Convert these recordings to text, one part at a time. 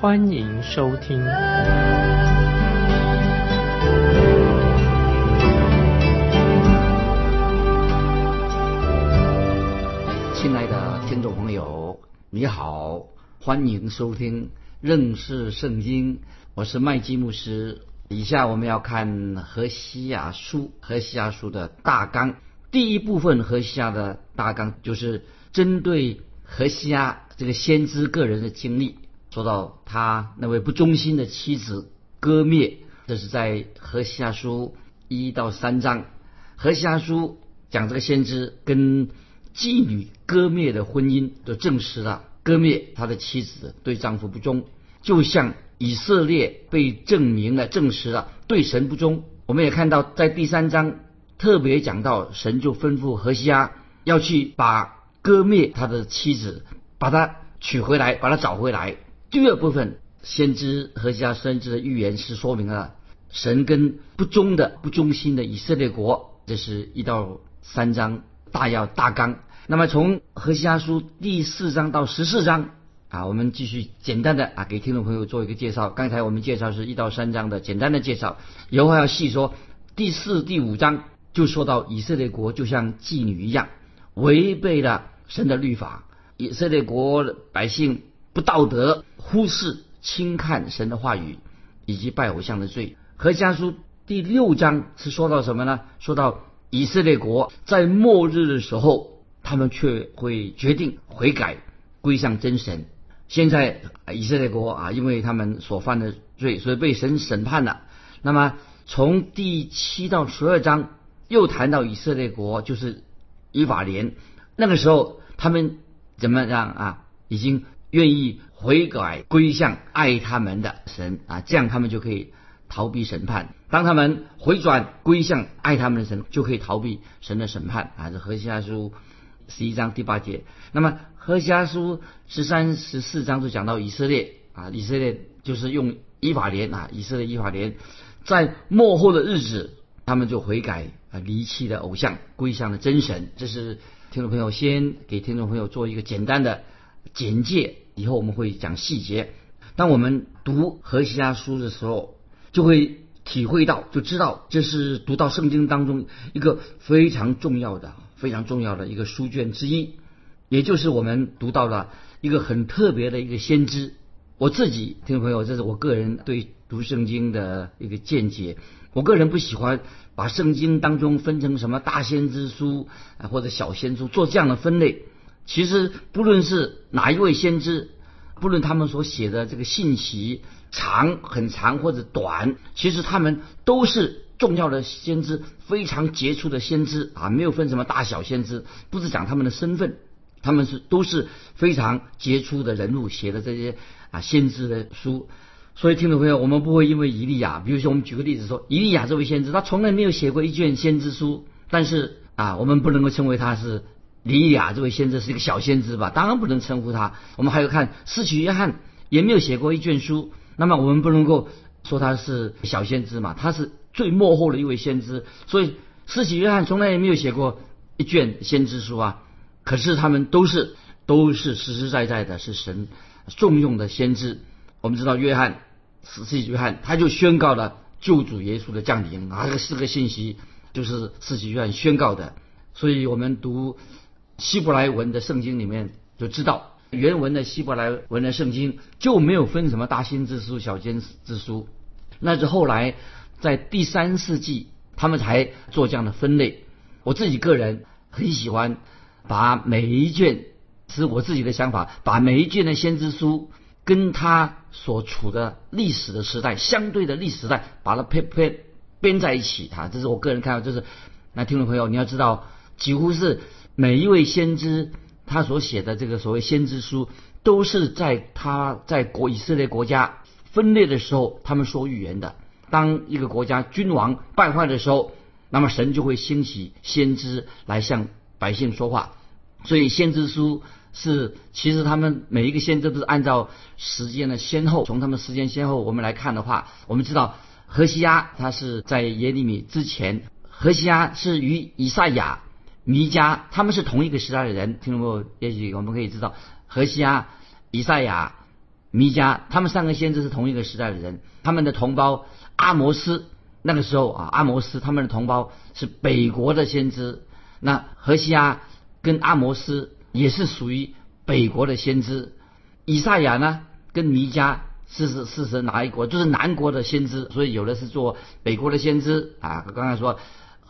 欢迎收听。亲爱的听众朋友，你好，欢迎收听认识圣经，我是麦基牧师。以下我们要看何西亚书，何西亚书的大纲。第一部分何西亚的大纲就是针对何西亚这个先知个人的经历，说到他那位不忠心的妻子割灭，这是在何西亚书一到三章。何西亚书讲这个先知跟妓女割灭的婚姻，就证实了割灭他的妻子对丈夫不忠，就像。以色列被证明了、证实了对神不忠。我们也看到，在第三章特别讲到，神就吩咐何西阿要去把割灭他的妻子，把他娶回来，把他找回来。第二部分，先知何西阿先知的预言是说明了神跟不忠的、不忠心的以色列国。这是一到三章大要大纲。那么从何西阿书第四章到十四章。啊，我们继续简单的啊，给听众朋友做一个介绍。刚才我们介绍是一到三章的简单的介绍，以后要细说。第四、第五章就说到以色列国就像妓女一样，违背了神的律法。以色列国百姓不道德，忽视、轻看神的话语，以及拜偶像的罪。和家书第六章是说到什么呢？说到以色列国在末日的时候，他们却会决定悔改，归向真神。现在以色列国啊，因为他们所犯的罪，所以被神审判了。那么从第七到十二章又谈到以色列国，就是以法莲。那个时候他们怎么样啊？已经愿意悔改归向爱他们的神啊，这样他们就可以逃避审判。当他们回转归向爱他们的神，就可以逃避神的审判啊。这何西阿书十一章第八节。那么。何西阿书十三十四章就讲到以色列啊，以色列就是用以法莲啊，以色列以法莲，在末后的日子，他们就悔改啊，离弃了偶像，归向了真神。这是听众朋友先给听众朋友做一个简单的简介，以后我们会讲细节。当我们读何西阿书的时候，就会体会到，就知道这是读到圣经当中一个非常重要的、非常重要的一个书卷之一。也就是我们读到了一个很特别的一个先知，我自己听众朋友，这是我个人对读圣经的一个见解。我个人不喜欢把圣经当中分成什么大先知书啊或者小先知做这样的分类。其实不论是哪一位先知，不论他们所写的这个信息长很长或者短，其实他们都是重要的先知，非常杰出的先知啊，没有分什么大小先知，不是讲他们的身份。他们是都是非常杰出的人物写的这些啊先知的书，所以听众朋友，我们不会因为以利亚，比如说我们举个例子说，以利亚这位先知，他从来没有写过一卷先知书，但是啊，我们不能够称为他是以利亚这位先知是一个小先知吧？当然不能称呼他。我们还有看四曲约翰也没有写过一卷书，那么我们不能够说他是小先知嘛？他是最幕后的一位先知，所以四曲约翰从来也没有写过一卷先知书啊。可是他们都是都是实实在在的，是神重用的先知。我们知道约翰，四世约翰，他就宣告了救主耶稣的降临啊，这四个信息就是四世约翰宣告的。所以我们读希伯来文的圣经里面就知道，原文的希伯来文的圣经就没有分什么大先知书、小先知书，那是后来在第三世纪他们才做这样的分类。我自己个人很喜欢。把每一卷是我自己的想法，把每一卷的先知书跟他所处的历史的时代相对的历史时代，把它编编编在一起啊，这是我个人看法。就是那听众朋友，你要知道，几乎是每一位先知他所写的这个所谓先知书，都是在他在国以色列国家分裂的时候，他们说预言的。当一个国家君王败坏的时候，那么神就会兴起先知来向百姓说话。所以先知书是，其实他们每一个先知都是按照时间的先后，从他们时间先后我们来看的话，我们知道何西阿他是在耶利米之前，何西阿是与以赛亚、弥迦他们是同一个时代的人，听众朋友也许我们可以知道，何西阿、以赛亚、弥迦他们三个先知是同一个时代的人，他们的同胞。阿摩斯那个时候啊，阿摩斯他们的同胞是北国的先知，那何西阿跟阿摩斯也是属于北国的先知，以赛亚呢跟弥迦是是是是哪一国？就是南国的先知，所以有的是做北国的先知啊。刚才说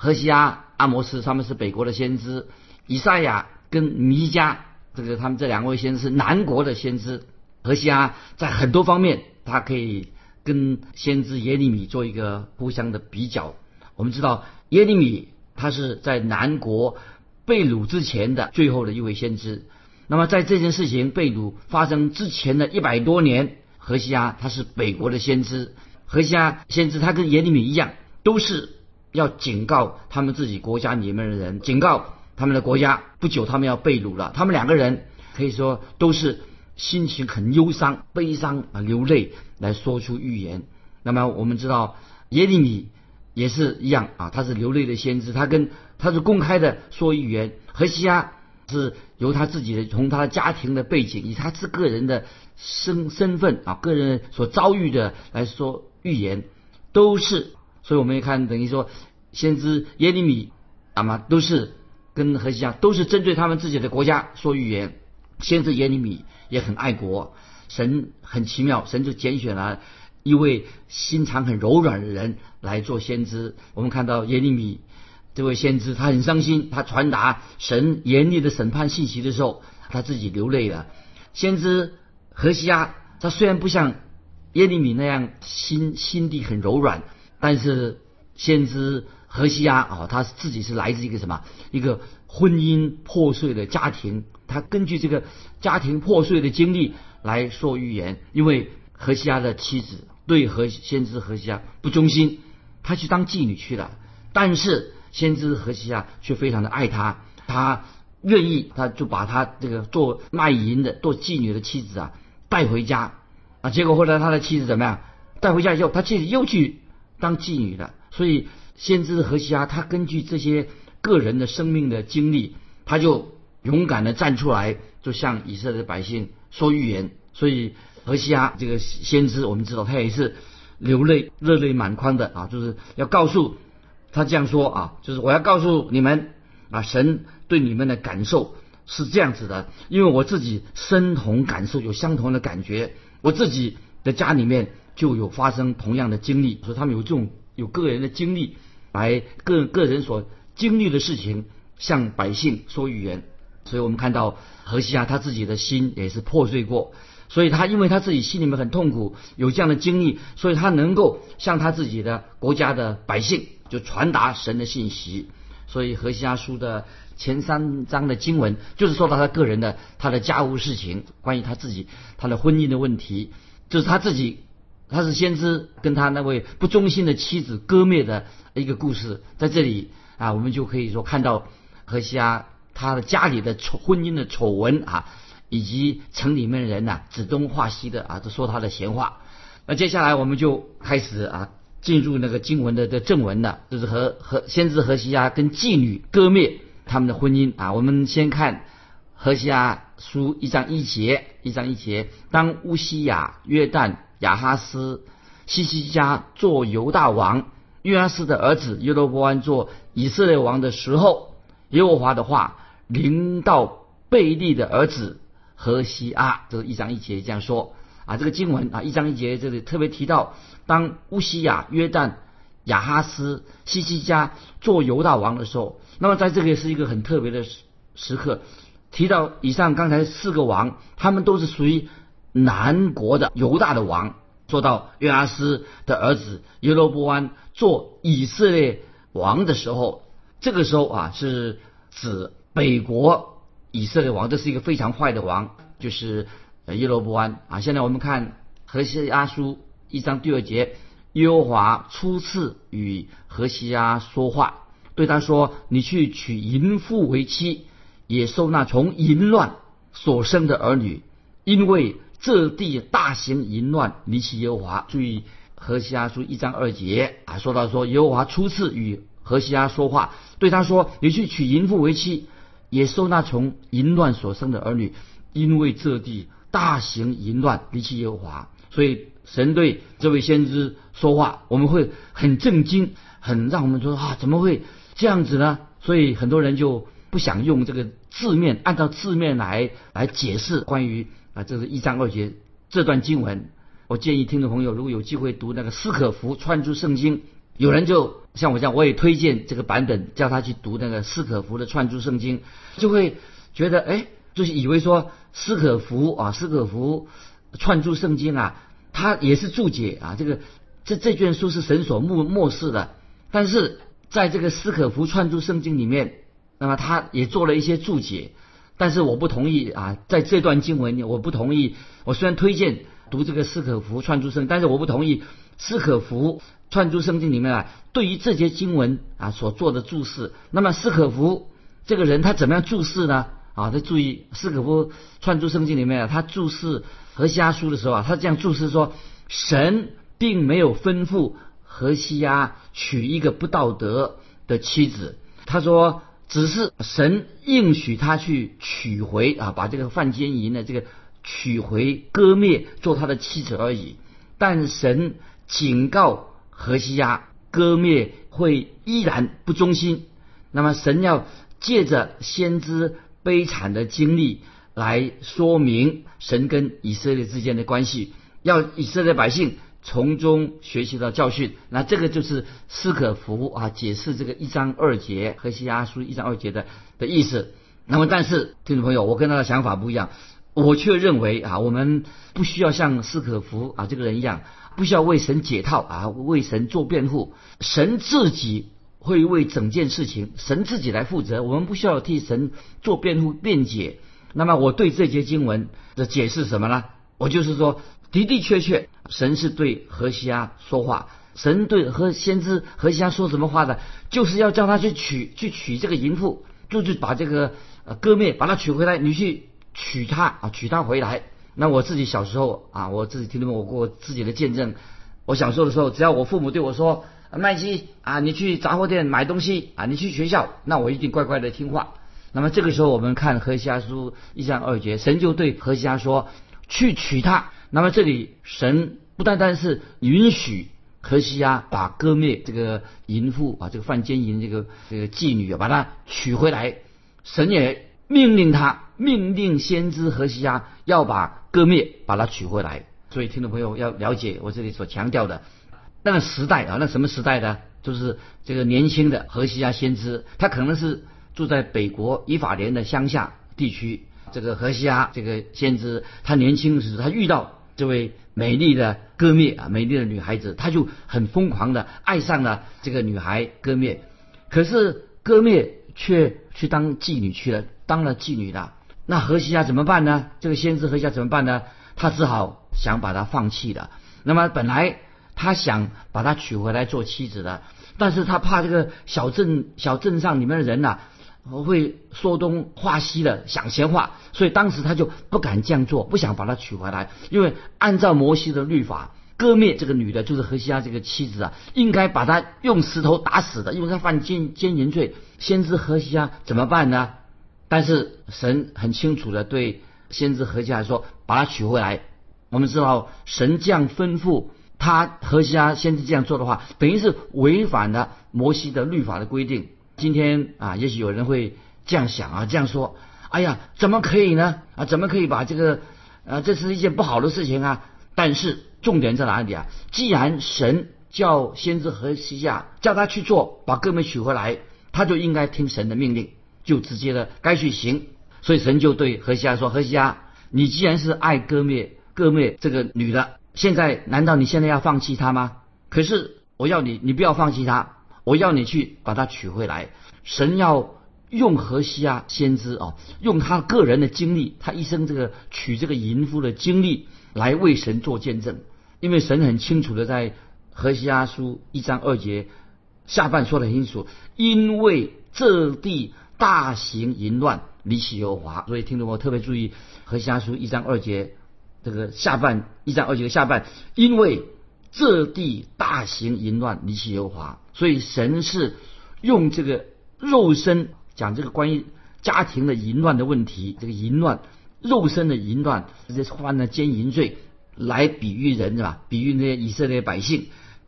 何西阿、阿摩斯他们是北国的先知，以赛亚跟弥迦这个他们这两位先知是南国的先知。何西阿在很多方面他可以。跟先知耶利米做一个互相的比较，我们知道耶利米他是在南国被掳之前的最后的一位先知。那么在这件事情被掳发生之前的一百多年，何西阿他是北国的先知。何西阿先知他跟耶利米一样，都是要警告他们自己国家里面的人，警告他们的国家不久他们要被掳了。他们两个人可以说都是。心情很忧伤、悲伤啊，流泪来说出预言。那么我们知道耶利米也是一样啊，他是流泪的先知，他跟他是公开的说预言。何西阿是由他自己的从他的家庭的背景，以他是个人的身身份啊，个人所遭遇的来说预言，都是。所以我们一看，等于说先知耶利米那么都是跟何西阿都是针对他们自己的国家说预言。先知耶利米也很爱国，神很奇妙，神就拣选了一位心肠很柔软的人来做先知。我们看到耶利米这位先知，他很伤心，他传达神严厉的审判信息的时候，他自己流泪了。先知何西阿，他虽然不像耶利米那样心心地很柔软，但是先知何西阿啊，他自己是来自一个什么一个婚姻破碎的家庭。他根据这个家庭破碎的经历来说预言，因为何西阿的妻子对何先知何西阿不忠心，他去当妓女去了。但是先知何西阿却非常的爱他，他愿意，他就把他这个做卖淫的、做妓女的妻子啊带回家啊。结果后来他的妻子怎么样？带回家以后，他妻子又去当妓女的。所以先知何西阿他根据这些个人的生命的经历，他就。勇敢的站出来，就向以色列百姓说预言。所以何西阿这个先知，我们知道他也是流泪、热泪满眶的啊，就是要告诉他这样说啊，就是我要告诉你们啊，神对你们的感受是这样子的，因为我自己身同感受，有相同的感觉，我自己的家里面就有发生同样的经历，所以他们有这种有个人的经历，来个个人所经历的事情，向百姓说预言。所以我们看到何西阿他自己的心也是破碎过，所以他因为他自己心里面很痛苦，有这样的经历，所以他能够向他自己的国家的百姓就传达神的信息。所以何西阿书的前三章的经文就是说到他个人的他的家务事情，关于他自己他的婚姻的问题，就是他自己他是先知跟他那位不忠心的妻子割灭的一个故事，在这里啊，我们就可以说看到何西阿。他的家里的丑婚姻的丑闻啊，以及城里面的人呐指东画西的啊，都说他的闲话。那接下来我们就开始啊，进入那个经文的的正文了，就是和和先知何西阿跟妓女割灭他们的婚姻啊。我们先看何西阿书一章一节，一章一节，当乌西亚、约旦、亚哈斯、西西家做犹大王，约阿斯的儿子耶罗波安做以色列王的时候，耶和华的话。临到贝利的儿子何西阿，这是一章一节这样说啊。这个经文啊，一章一节这里特别提到，当乌西亚、约旦、亚哈斯、西西家做犹大王的时候，那么在这里是一个很特别的时时刻，提到以上刚才四个王，他们都是属于南国的犹大的王。做到约阿斯的儿子耶罗波安做以色列王的时候，这个时候啊是指。北国以色列王，这是一个非常坏的王，就是耶罗波安啊。现在我们看何西阿书一章第二节，耶和华初次与何西阿说话，对他说：“你去娶淫妇为妻，也收纳从淫乱所生的儿女，因为这地大行淫乱，离弃耶和华。”注意何西阿书一章二节啊，说到说耶和华初次与何西阿说话，对他说：“你去娶淫妇为妻，也收纳从淫乱所生的儿女，因为这地。”大型淫乱，离弃耶和华，所以神对这位先知说话，我们会很震惊，很让我们说啊，怎么会这样子呢？所以很多人就不想用这个字面，按照字面来来解释关于啊，这是一章二节这段经文。我建议听众朋友，如果有机会读那个斯可福串珠圣经，有人就像我这样，我也推荐这个版本，叫他去读那个斯可福的串珠圣经，就会觉得哎。就是以为说斯可福啊，斯可福串珠圣经啊，他也是注解啊。这个这这卷书是神所默默示的，但是在这个斯可福串珠圣经里面，那么他也做了一些注解。但是我不同意啊，在这段经文里，我不同意。我虽然推荐读这个斯可福串珠圣，但是我不同意斯可福串珠圣经里面啊，对于这些经文啊所做的注释。那么斯可福这个人他怎么样注释呢？啊，他注意，斯可夫串珠圣经里面啊，他注释何西阿书的时候啊，他这样注释说，神并没有吩咐何西阿娶一个不道德的妻子，他说只是神应许他去取回啊，把这个犯奸淫的这个取回割灭做他的妻子而已。但神警告何西阿，割灭会依然不忠心。那么神要借着先知。悲惨的经历来说明神跟以色列之间的关系，要以色列百姓从中学习到教训。那这个就是斯可福啊解释这个一章二节和西阿书一章二节的的意思。那么，但是听众朋友，我跟他的想法不一样，我却认为啊，我们不需要像斯可福啊这个人一样，不需要为神解套啊，为神做辩护，神自己。会为整件事情神自己来负责，我们不需要替神做辩护辩解。那么我对这节经文的解释什么呢？我就是说的的确确，神是对何西阿说话，神对和先知何西阿说什么话的，就是要叫他去娶去娶这个淫妇，就是把这个呃割灭，把他娶回来，你去娶她啊，娶她回来。那我自己小时候啊，我自己听到我过自己的见证，我小时候的时候，只要我父母对我说。麦基啊，你去杂货店买东西啊，你去学校，那我一定乖乖的听话。那么这个时候，我们看何西阿书一章二节，神就对何西阿说：“去娶她。”那么这里神不单单是允许何西阿把割灭这个淫妇啊，这个犯奸淫这个这个妓女啊，把她娶回来，神也命令他，命令先知何西阿要把割灭把她娶回来。所以听众朋友要了解我这里所强调的。那个时代啊，那什么时代呢？就是这个年轻的何西阿先知，他可能是住在北国以法莲的乡下地区。这个何西阿这个先知，他年轻时他遇到这位美丽的歌灭啊，美丽的女孩子，他就很疯狂的爱上了这个女孩歌灭。可是歌灭却去当妓女去了，当了妓女了。那何西阿怎么办呢？这个先知何西阿怎么办呢？他只好想把她放弃了。那么本来。他想把她娶回来做妻子的，但是他怕这个小镇小镇上里面的人呐，会说东话西的想闲话，所以当时他就不敢这样做，不想把她娶回来，因为按照摩西的律法，割灭这个女的，就是何西阿这个妻子啊，应该把她用石头打死的，因为她犯奸奸淫罪。先知何西阿怎么办呢？但是神很清楚的对先知何西阿说，把她娶回来。我们知道神这样吩咐。他何西阿先知这样做的话，等于是违反了摩西的律法的规定。今天啊，也许有人会这样想啊，这样说：哎呀，怎么可以呢？啊，怎么可以把这个啊，这是一件不好的事情啊！但是重点在哪里啊？既然神叫先知何西亚叫他去做，把哥们娶回来，他就应该听神的命令，就直接的该去行。所以神就对何西亚说：何西亚，你既然是爱割灭割灭这个女的。现在难道你现在要放弃她吗？可是我要你，你不要放弃她，我要你去把他娶回来。神要用何西阿先知哦，用他个人的经历，他一生这个娶这个淫妇的经历来为神做见证。因为神很清楚的在何西阿书一章二节下半说的很清楚，因为这地大行淫乱，离弃耶和华，所以听众朋友特别注意何西阿书一章二节这个下半一章二节的下半，因为这地大行淫乱，离弃耶和华，所以神是用这个肉身讲这个关于家庭的淫乱的问题，这个淫乱。肉身的淫乱，这犯了奸淫罪，来比喻人是吧？比喻那些以色列百姓，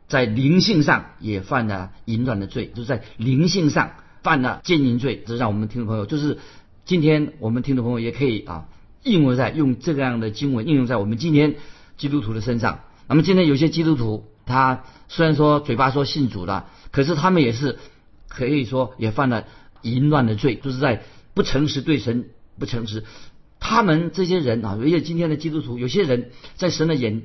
在灵性上也犯了淫乱的罪，就是在灵性上犯了奸淫罪。这让我们听众朋友，就是今天我们听众朋友也可以啊，应用在用这样的经文应用在我们今天基督徒的身上。那么今天有些基督徒，他虽然说嘴巴说信主了，可是他们也是可以说也犯了淫乱的罪，就是在不诚实对神不诚实。他们这些人啊，而且今天的基督徒，有些人在神的眼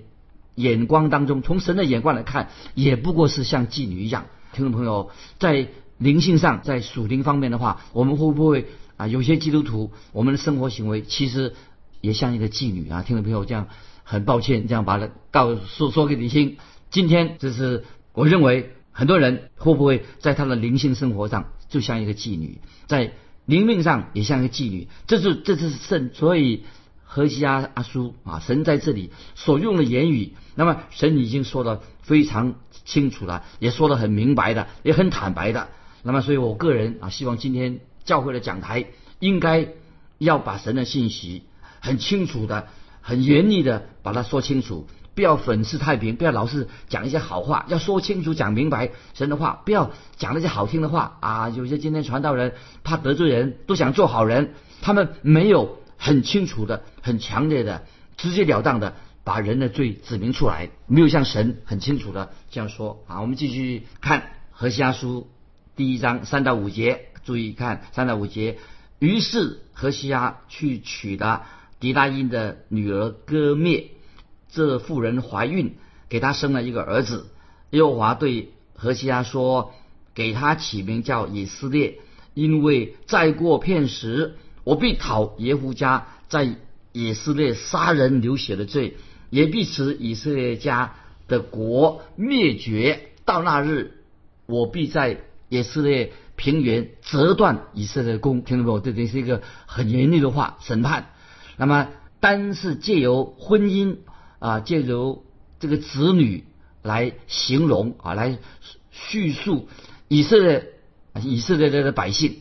眼光当中，从神的眼光来看，也不过是像妓女一样。听众朋友，在灵性上，在属灵方面的话，我们会不会啊？有些基督徒，我们的生活行为其实也像一个妓女啊。听众朋友，这样很抱歉，这样把它告诉说给你听。今天这是我认为很多人会不会在他的灵性生活上就像一个妓女，在。灵命上也像一个妓女，这是这是圣，所以何西阿阿叔啊，神在这里所用的言语，那么神已经说的非常清楚了，也说的很明白的，也很坦白的。那么，所以我个人啊，希望今天教会的讲台应该要把神的信息很清楚的、很严厉的把它说清楚。不要粉饰太平，不要老是讲一些好话，要说清楚、讲明白神的话，不要讲那些好听的话啊！有些今天传道人怕得罪人，都想做好人，他们没有很清楚的、很强烈的、直截了当的把人的罪指明出来，没有像神很清楚的这样说啊！我们继续看何西阿书第一章三到五节，注意看三到五节。于是何西阿去娶了狄大英的女儿割灭。这妇人怀孕，给他生了一个儿子。耶和华对何西阿说：“给他起名叫以色列，因为再过片时，我必讨耶夫家在以色列杀人流血的罪，也必使以色列家的国灭绝。到那日，我必在以色列平原折断以色列弓。”听到没有？这这是一个很严厉的话，审判。那么，单是借由婚姻。啊，借由这个子女来形容啊，来叙述以色列以色列的百姓，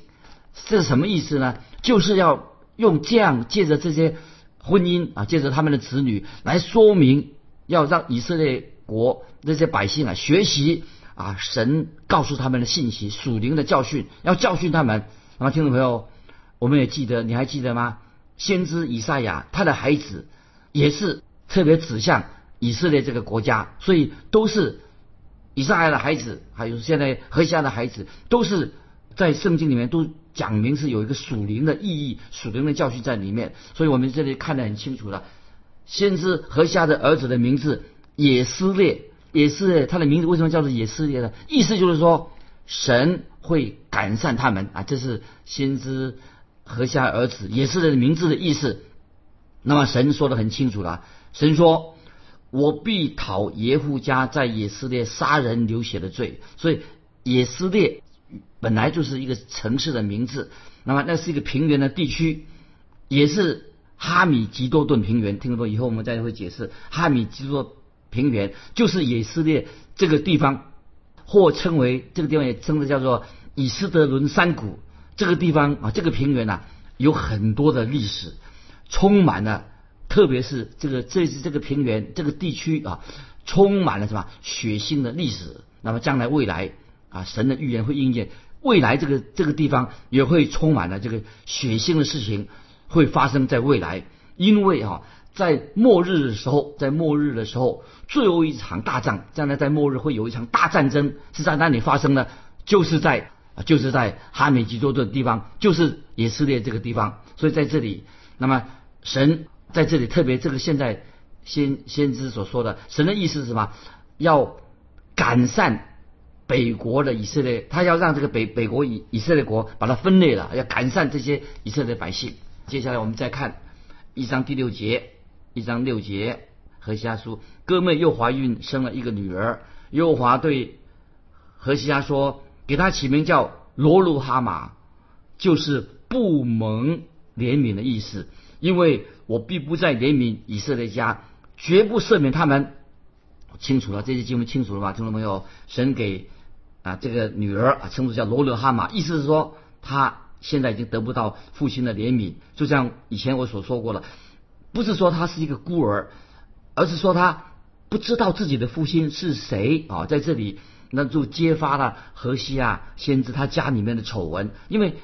这是什么意思呢？就是要用这样借着这些婚姻啊，借着他们的子女来说明，要让以色列国那些百姓啊学习啊神告诉他们的信息，属灵的教训，要教训他们。那么听众朋友，我们也记得，你还记得吗？先知以赛亚他的孩子也是。特别指向以色列这个国家，所以都是以色列的孩子，还有现在何西阿的孩子，都是在圣经里面都讲明是有一个属灵的意义、属灵的教训在里面。所以我们这里看得很清楚了。先知何西阿的儿子的名字也撕裂，也是他的名字为什么叫做也撕裂呢？意思就是说神会改善他们啊，这是先知何西阿儿子也是的名字的意思。那么神说的很清楚了。神说：“我必讨耶户家在以色列杀人流血的罪。”所以，以色列本来就是一个城市的名字。那么，那是一个平原的地区，也是哈米吉多顿平原。听懂？以后我们再会解释。哈米吉多平原就是以色列这个地方，或称为这个地方也称的叫做以斯德伦山谷。这个地方啊，这个平原呐，有很多的历史，充满了。特别是这个这次这个平原这个地区啊，充满了什么血腥的历史。那么将来未来啊，神的预言会应验，未来这个这个地方也会充满了这个血腥的事情会发生在未来。因为啊，在末日的时候，在末日的时候，最后一场大战，将来在末日会有一场大战争是在哪里发生的？就是在就是在哈美吉多顿地方，就是以色列这个地方。所以在这里，那么神。在这里特别，这个现在先先知所说的神的意思是什么？要改善北国的以色列，他要让这个北北国以以色列国把它分裂了，要改善这些以色列百姓。接下来我们再看一章第六节，一章六节，何西阿书，哥妹又怀孕生了一个女儿。耶和华对何西阿说：“给他起名叫罗鲁哈马，就是不蒙怜悯的意思，因为我必不再怜悯以色列家，绝不赦免他们。”清楚了，这些经文清楚了吧，听众朋友？神给啊这个女儿啊称作叫罗勒哈马，意思是说她现在已经得不到父亲的怜悯，就像以前我所说过了，不是说她是一个孤儿，而是说她不知道自己的父亲是谁啊，在这里那就揭发了荷西啊先知他家里面的丑闻，因为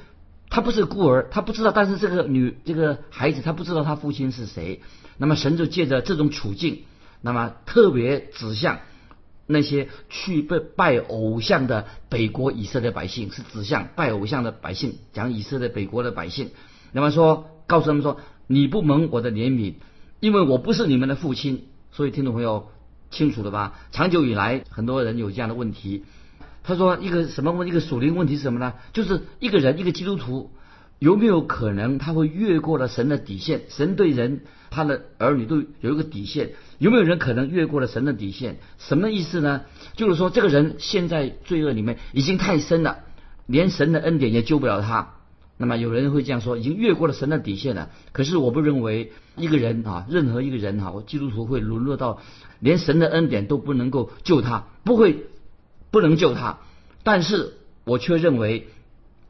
他不是孤儿，他不知道，但是这个女这个孩子他不知道他父亲是谁，那么神就借着这种处境。那么特别指向那些去拜拜偶像的北国以色列百姓，是指向拜偶像的百姓，讲以色列北国的百姓。那么说，告诉他们说，你不蒙我的怜悯，因为我不是你们的父亲。所以听众朋友清楚了吧？长久以来，很多人有这样的问题。他说，一个什么问？一个属灵问题是什么呢？就是一个人，一个基督徒。有没有可能他会越过了神的底线？神对人，他的儿女都有一个底线。有没有人可能越过了神的底线？什么意思呢？就是说，这个人现在罪恶里面已经太深了，连神的恩典也救不了他。那么有人会这样说，已经越过了神的底线了。可是我不认为一个人啊，任何一个人啊，我基督徒会沦落到连神的恩典都不能够救他，不会不能救他。但是我却认为。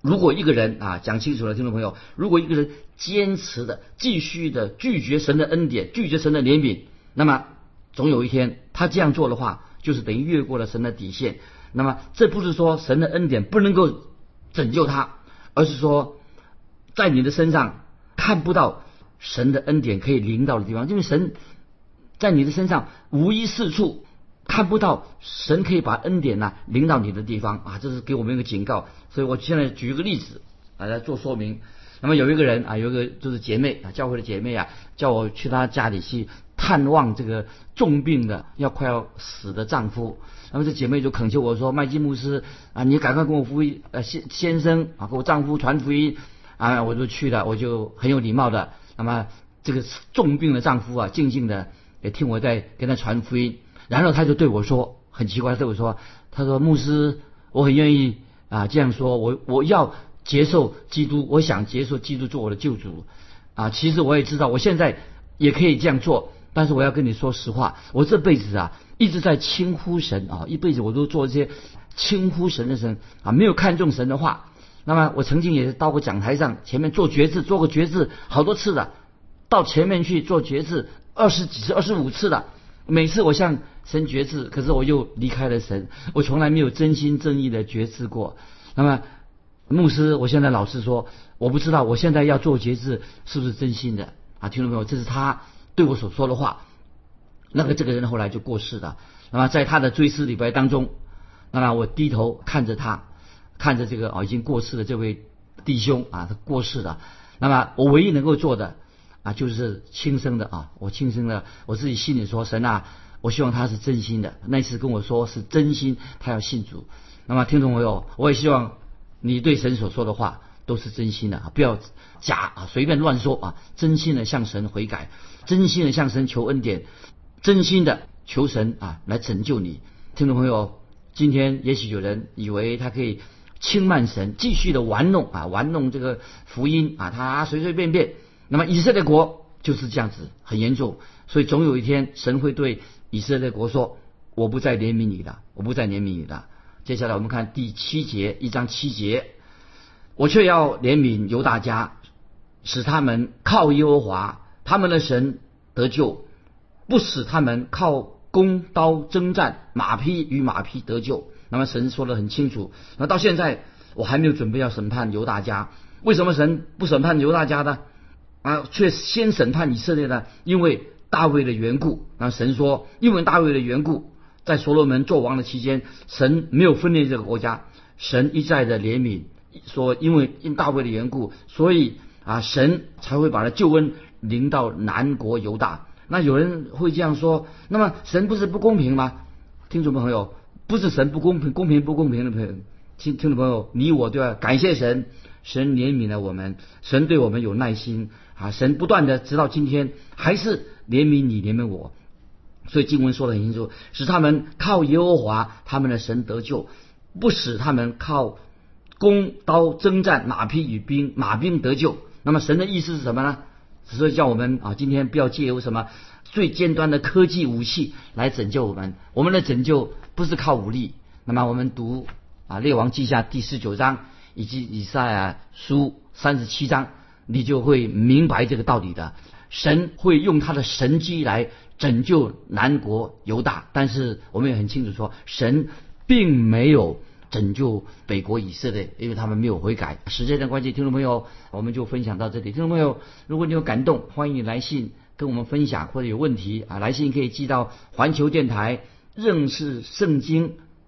如果一个人啊，讲清楚了，听众朋友，如果一个人坚持的、继续的拒绝神的恩典、拒绝神的怜悯，那么总有一天他这样做的话，就是等于越过了神的底线。那么这不是说神的恩典不能够拯救他，而是说在你的身上看不到神的恩典可以临到的地方，因为神在你的身上无一是处。看不到神可以把恩典呢领到你的地方啊，这是给我们一个警告。所以我现在举一个例子啊来做说明。那么有一个人啊，有一个就是姐妹啊，教会的姐妹啊，叫我去她家里去探望这个重病的要快要死的丈夫。那么这姐妹就恳求我说：“麦基牧师啊，你赶快跟我福音呃先先生啊，给我丈夫传福音啊。”我就去了，我就很有礼貌的。那么这个重病的丈夫啊，静静的也听我在跟他传福音。然后他就对我说：“很奇怪，对我说，他说牧师，我很愿意啊这样说，我我要接受基督，我想接受基督做我的救主啊。其实我也知道，我现在也可以这样做，但是我要跟你说实话，我这辈子啊一直在轻呼神啊，一辈子我都做一些轻呼神的神啊，没有看重神的话。那么我曾经也是到过讲台上前面做决志，做过决志好多次的，到前面去做决志二十几次、二十五次的。”每次我向神决志，可是我又离开了神，我从来没有真心真意的决志过。那么，牧师，我现在老实说，我不知道我现在要做决志是不是真心的啊？听众朋友，这是他对我所说的话。那个这个人后来就过世了。那么在他的追思礼拜当中，那么我低头看着他，看着这个啊已经过世的这位弟兄啊，他过世了。那么我唯一能够做的。啊，就是轻声的啊，我轻声的，我自己心里说，神啊，我希望他是真心的。那次跟我说是真心，他要信主。那么听众朋友，我也希望你对神所说的话都是真心的啊，不要假啊，随便乱说啊，真心的向神悔改，真心的向神求恩典，真心的求神啊来拯救你。听众朋友，今天也许有人以为他可以轻慢神，继续的玩弄啊，玩弄这个福音啊，他随随便便。那么以色列国就是这样子，很严重，所以总有一天神会对以色列国说：“我不再怜悯你了，我不再怜悯你了。”接下来我们看第七节，一章七节：“我却要怜悯犹大家，使他们靠耶和华他们的神得救，不使他们靠弓刀征战，马匹与马匹得救。”那么神说的很清楚。那到现在我还没有准备要审判犹大家，为什么神不审判犹大家呢？啊，却先审判以色列呢？因为大卫的缘故。那神说，因为大卫的缘故，在所罗门做王的期间，神没有分裂这个国家。神一再的怜悯，说因为因大卫的缘故，所以啊，神才会把他救恩临到南国犹大。那有人会这样说，那么神不是不公平吗？听众朋友，不是神不公平，公平不公平的朋友，听听众朋友，你我都要感谢神，神怜悯了我们，神对我们有耐心。啊，神不断的直到今天还是怜悯你怜悯我，所以经文说的很清楚，使他们靠耶和华他们的神得救，不使他们靠弓刀征战，马匹与兵，马兵得救。那么神的意思是什么呢？所以叫我们啊，今天不要借由什么最尖端的科技武器来拯救我们。我们的拯救不是靠武力。那么我们读啊《列王记下》第十九章以及以赛亚书三十七章，你就会明白这个道理的。神会用他的神机来拯救南国犹大，但是我们也很清楚说，神并没有拯救北国以色列，因为他们没有悔改。时间的关系，听众朋友，我们就分享到这里。听众朋友，如果你有感动，欢迎你来信跟我们分享，或者有问题啊，来信可以寄到环球电台认识圣经